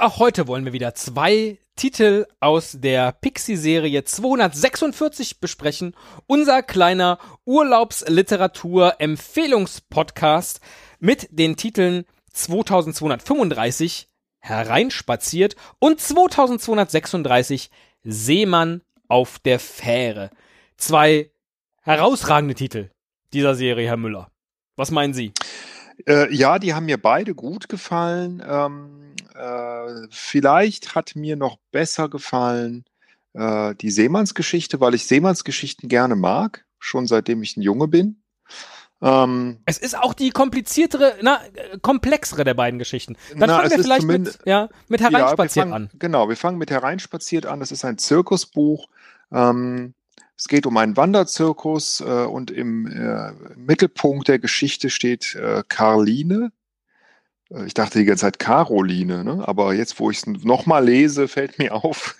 heute wollen wir wieder zwei Titel aus der Pixie-Serie 246 besprechen. Unser kleiner Urlaubsliteratur-Empfehlungspodcast mit den Titeln 2235 hereinspaziert und 2236 Seemann auf der Fähre. Zwei herausragende Titel dieser Serie, Herr Müller. Was meinen Sie? Äh, ja, die haben mir beide gut gefallen. Ähm, äh, vielleicht hat mir noch besser gefallen äh, die Seemannsgeschichte, weil ich Seemannsgeschichten gerne mag, schon seitdem ich ein Junge bin. Ähm, es ist auch die kompliziertere, na, komplexere der beiden Geschichten. Dann na, fangen wir vielleicht mit, ja, mit Hereinspaziert ja, fangen, an. Genau, wir fangen mit Hereinspaziert an. Das ist ein Zirkusbuch. Ähm, es geht um einen Wanderzirkus äh, und im äh, Mittelpunkt der Geschichte steht äh, Karline. Äh, ich dachte die ganze Zeit Caroline, ne? aber jetzt, wo ich es nochmal lese, fällt mir auf,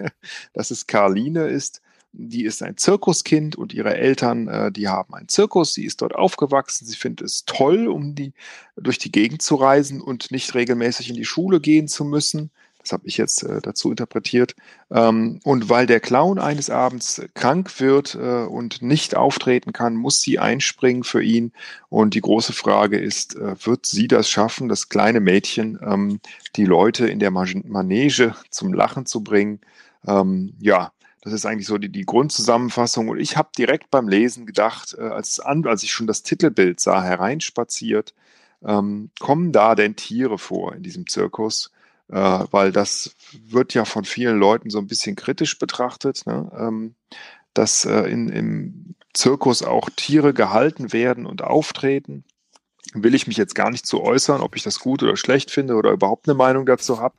dass es Karline ist die ist ein Zirkuskind und ihre Eltern, äh, die haben einen Zirkus. Sie ist dort aufgewachsen. Sie findet es toll, um die durch die Gegend zu reisen und nicht regelmäßig in die Schule gehen zu müssen. Das habe ich jetzt äh, dazu interpretiert. Ähm, und weil der Clown eines Abends krank wird äh, und nicht auftreten kann, muss sie einspringen für ihn. Und die große Frage ist, äh, wird sie das schaffen, das kleine Mädchen, ähm, die Leute in der Manege zum Lachen zu bringen? Ähm, ja, das ist eigentlich so die, die Grundzusammenfassung. Und ich habe direkt beim Lesen gedacht, äh, als, an, als ich schon das Titelbild sah, hereinspaziert, ähm, kommen da denn Tiere vor in diesem Zirkus? Äh, weil das wird ja von vielen Leuten so ein bisschen kritisch betrachtet, ne? ähm, dass äh, in, im Zirkus auch Tiere gehalten werden und auftreten. Will ich mich jetzt gar nicht zu äußern, ob ich das gut oder schlecht finde oder überhaupt eine Meinung dazu habe.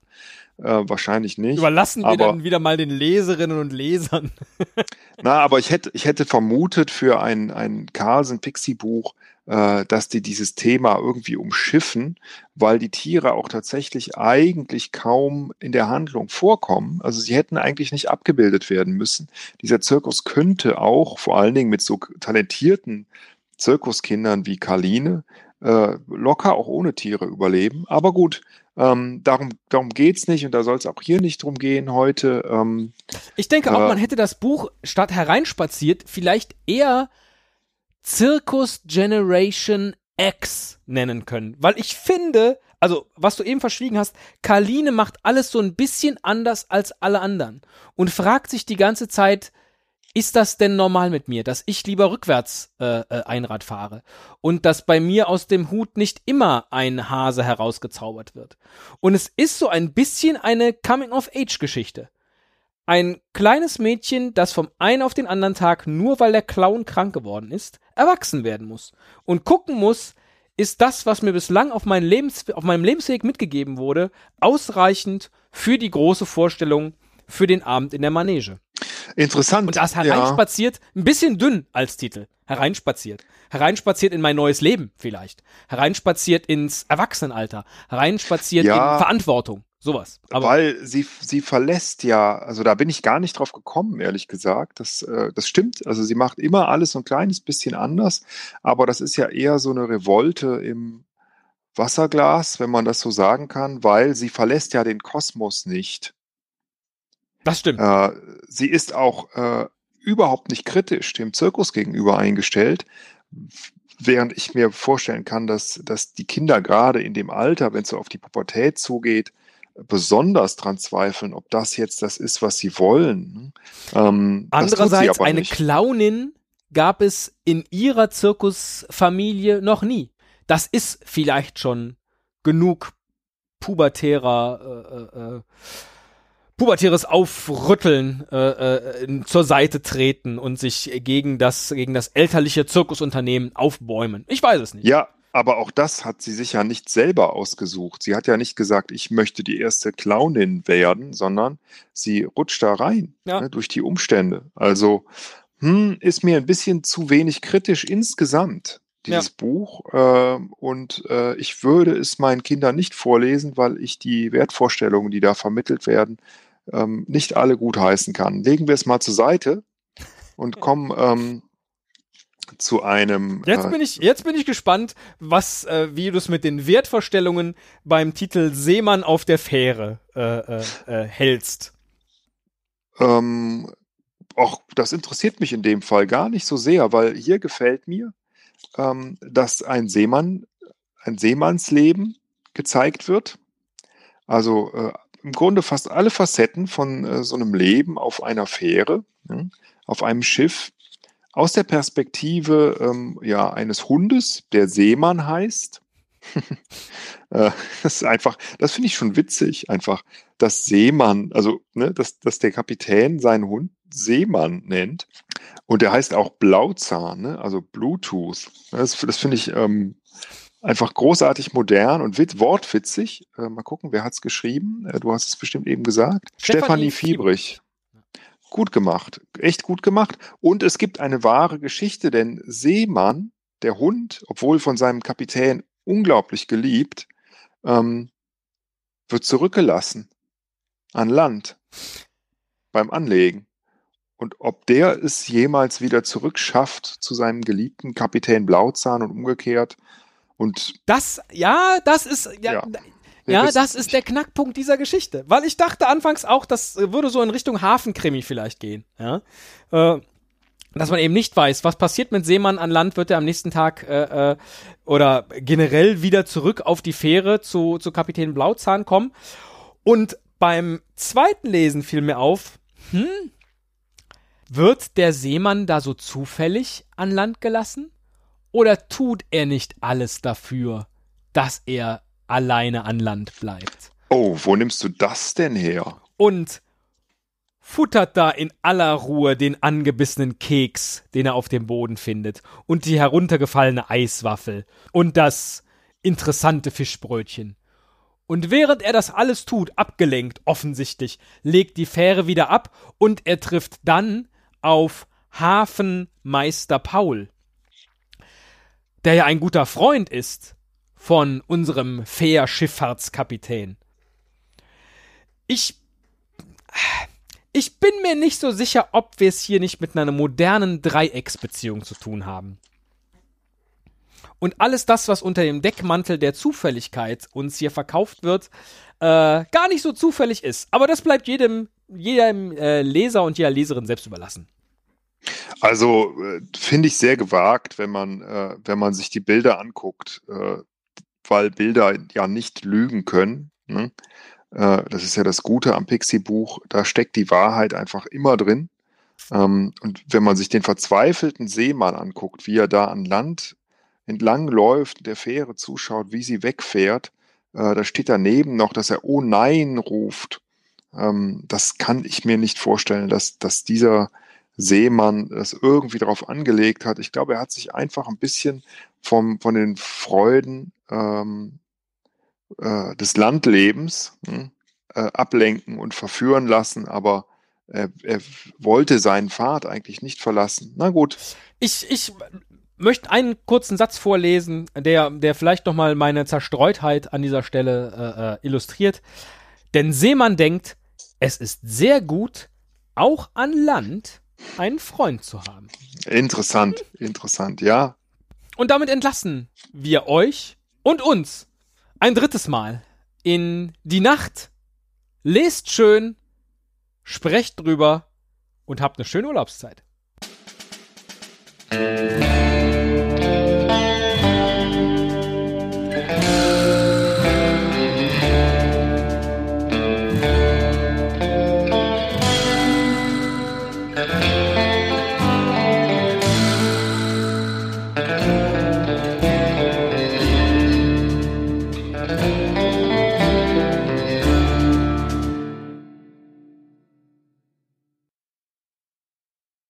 Äh, wahrscheinlich nicht. Überlassen wir aber, dann wieder mal den Leserinnen und Lesern. na, aber ich hätte, ich hätte vermutet für ein, ein Carlsen-Pixie-Buch, äh, dass die dieses Thema irgendwie umschiffen, weil die Tiere auch tatsächlich eigentlich kaum in der Handlung vorkommen. Also sie hätten eigentlich nicht abgebildet werden müssen. Dieser Zirkus könnte auch, vor allen Dingen mit so talentierten Zirkuskindern wie Karline, äh, locker auch ohne Tiere überleben. Aber gut, ähm, darum darum geht es nicht und da soll es auch hier nicht drum gehen heute. Ähm, ich denke auch, äh, man hätte das Buch statt hereinspaziert vielleicht eher Zirkus Generation X nennen können. Weil ich finde, also was du eben verschwiegen hast, Karline macht alles so ein bisschen anders als alle anderen und fragt sich die ganze Zeit, ist das denn normal mit mir, dass ich lieber rückwärts äh, äh, Einrad fahre und dass bei mir aus dem Hut nicht immer ein Hase herausgezaubert wird. Und es ist so ein bisschen eine Coming-of-Age-Geschichte. Ein kleines Mädchen, das vom einen auf den anderen Tag, nur weil der Clown krank geworden ist, erwachsen werden muss und gucken muss, ist das, was mir bislang auf, mein Lebens auf meinem Lebensweg mitgegeben wurde, ausreichend für die große Vorstellung für den Abend in der Manege. Interessant. Und das hereinspaziert, ja. ein bisschen dünn als Titel. Hereinspaziert. Hereinspaziert in mein neues Leben vielleicht. Hereinspaziert ins Erwachsenenalter. Hereinspaziert ja, in Verantwortung. Sowas. Aber weil sie, sie verlässt ja, also da bin ich gar nicht drauf gekommen, ehrlich gesagt. Das, äh, das stimmt. Also sie macht immer alles so ein kleines bisschen anders. Aber das ist ja eher so eine Revolte im Wasserglas, wenn man das so sagen kann, weil sie verlässt ja den Kosmos nicht. Das stimmt. Äh, sie ist auch äh, überhaupt nicht kritisch dem Zirkus gegenüber eingestellt, während ich mir vorstellen kann, dass, dass die Kinder gerade in dem Alter, wenn es so auf die Pubertät zugeht, besonders dran zweifeln, ob das jetzt das ist, was sie wollen. Ähm, Andererseits, eine nicht. Clownin gab es in ihrer Zirkusfamilie noch nie. Das ist vielleicht schon genug pubertärer äh, äh, pubertäres Aufrütteln äh, äh, zur Seite treten und sich gegen das gegen das elterliche Zirkusunternehmen aufbäumen. Ich weiß es nicht. Ja, aber auch das hat sie sich ja nicht selber ausgesucht. Sie hat ja nicht gesagt, ich möchte die erste Clownin werden, sondern sie rutscht da rein ja. ne, durch die Umstände. Also hm, ist mir ein bisschen zu wenig kritisch insgesamt dieses ja. Buch äh, und äh, ich würde es meinen Kindern nicht vorlesen, weil ich die Wertvorstellungen, die da vermittelt werden, ähm, nicht alle gut heißen kann. Legen wir es mal zur Seite und kommen ähm, zu einem. Jetzt äh, bin ich, jetzt bin ich gespannt, was, äh, wie du es mit den Wertvorstellungen beim Titel Seemann auf der Fähre äh, äh, äh, hältst. Ähm, auch das interessiert mich in dem Fall gar nicht so sehr, weil hier gefällt mir, ähm, dass ein Seemann, ein Seemannsleben gezeigt wird. Also äh, im Grunde fast alle Facetten von äh, so einem Leben auf einer Fähre, ne, auf einem Schiff, aus der Perspektive ähm, ja, eines Hundes, der Seemann heißt. äh, das ist einfach, das finde ich schon witzig, einfach, dass Seemann, also ne, dass, dass der Kapitän seinen Hund Seemann nennt. Und der heißt auch Blauzahn, ne? also Bluetooth. Das, das finde ich ähm, einfach großartig modern und wit wortwitzig. Äh, mal gucken, wer hat es geschrieben? Äh, du hast es bestimmt eben gesagt. Stefanie, Stefanie Fiebrich. Gut gemacht, echt gut gemacht. Und es gibt eine wahre Geschichte, denn Seemann, der Hund, obwohl von seinem Kapitän unglaublich geliebt, ähm, wird zurückgelassen an Land beim Anlegen. Und ob der es jemals wieder zurückschafft zu seinem geliebten Kapitän Blauzahn und umgekehrt. Und das, ja, das ist, ja, ja, ja das ist der Knackpunkt dieser Geschichte. Weil ich dachte anfangs auch, das würde so in Richtung Hafenkrimi vielleicht gehen. Ja. Äh, dass man eben nicht weiß, was passiert mit Seemann an Land, wird er am nächsten Tag äh, äh, oder generell wieder zurück auf die Fähre zu, zu Kapitän Blauzahn kommen. Und beim zweiten Lesen fiel mir auf, hm, wird der Seemann da so zufällig an Land gelassen? Oder tut er nicht alles dafür, dass er alleine an Land bleibt? Oh, wo nimmst du das denn her? Und futtert da in aller Ruhe den angebissenen Keks, den er auf dem Boden findet, und die heruntergefallene Eiswaffel und das interessante Fischbrötchen. Und während er das alles tut, abgelenkt offensichtlich, legt die Fähre wieder ab und er trifft dann auf Hafenmeister Paul, der ja ein guter Freund ist von unserem Fährschifffahrtskapitän. Ich ich bin mir nicht so sicher, ob wir es hier nicht mit einer modernen Dreiecksbeziehung zu tun haben. Und alles das, was unter dem Deckmantel der Zufälligkeit uns hier verkauft wird, äh, gar nicht so zufällig ist. Aber das bleibt jedem jedem äh, Leser und jeder Leserin selbst überlassen. Also äh, finde ich sehr gewagt, wenn man, äh, wenn man sich die Bilder anguckt, äh, weil Bilder ja nicht lügen können. Ne? Äh, das ist ja das Gute am Pixie-Buch. Da steckt die Wahrheit einfach immer drin. Ähm, und wenn man sich den verzweifelten Seemann anguckt, wie er da an Land entlang läuft, der Fähre zuschaut, wie sie wegfährt, äh, da steht daneben noch, dass er Oh nein ruft. Ähm, das kann ich mir nicht vorstellen, dass, dass dieser Seemann das irgendwie darauf angelegt hat. Ich glaube, er hat sich einfach ein bisschen vom, von den Freuden ähm, äh, des Landlebens hm, äh, ablenken und verführen lassen, aber er, er wollte seinen Pfad eigentlich nicht verlassen. Na gut. Ich, ich möchte einen kurzen Satz vorlesen, der, der vielleicht nochmal meine Zerstreutheit an dieser Stelle äh, äh illustriert. Denn Seemann denkt, es ist sehr gut, auch an Land einen Freund zu haben. Interessant, interessant, ja. Und damit entlassen wir euch und uns ein drittes Mal in die Nacht. Lest schön, sprecht drüber und habt eine schöne Urlaubszeit.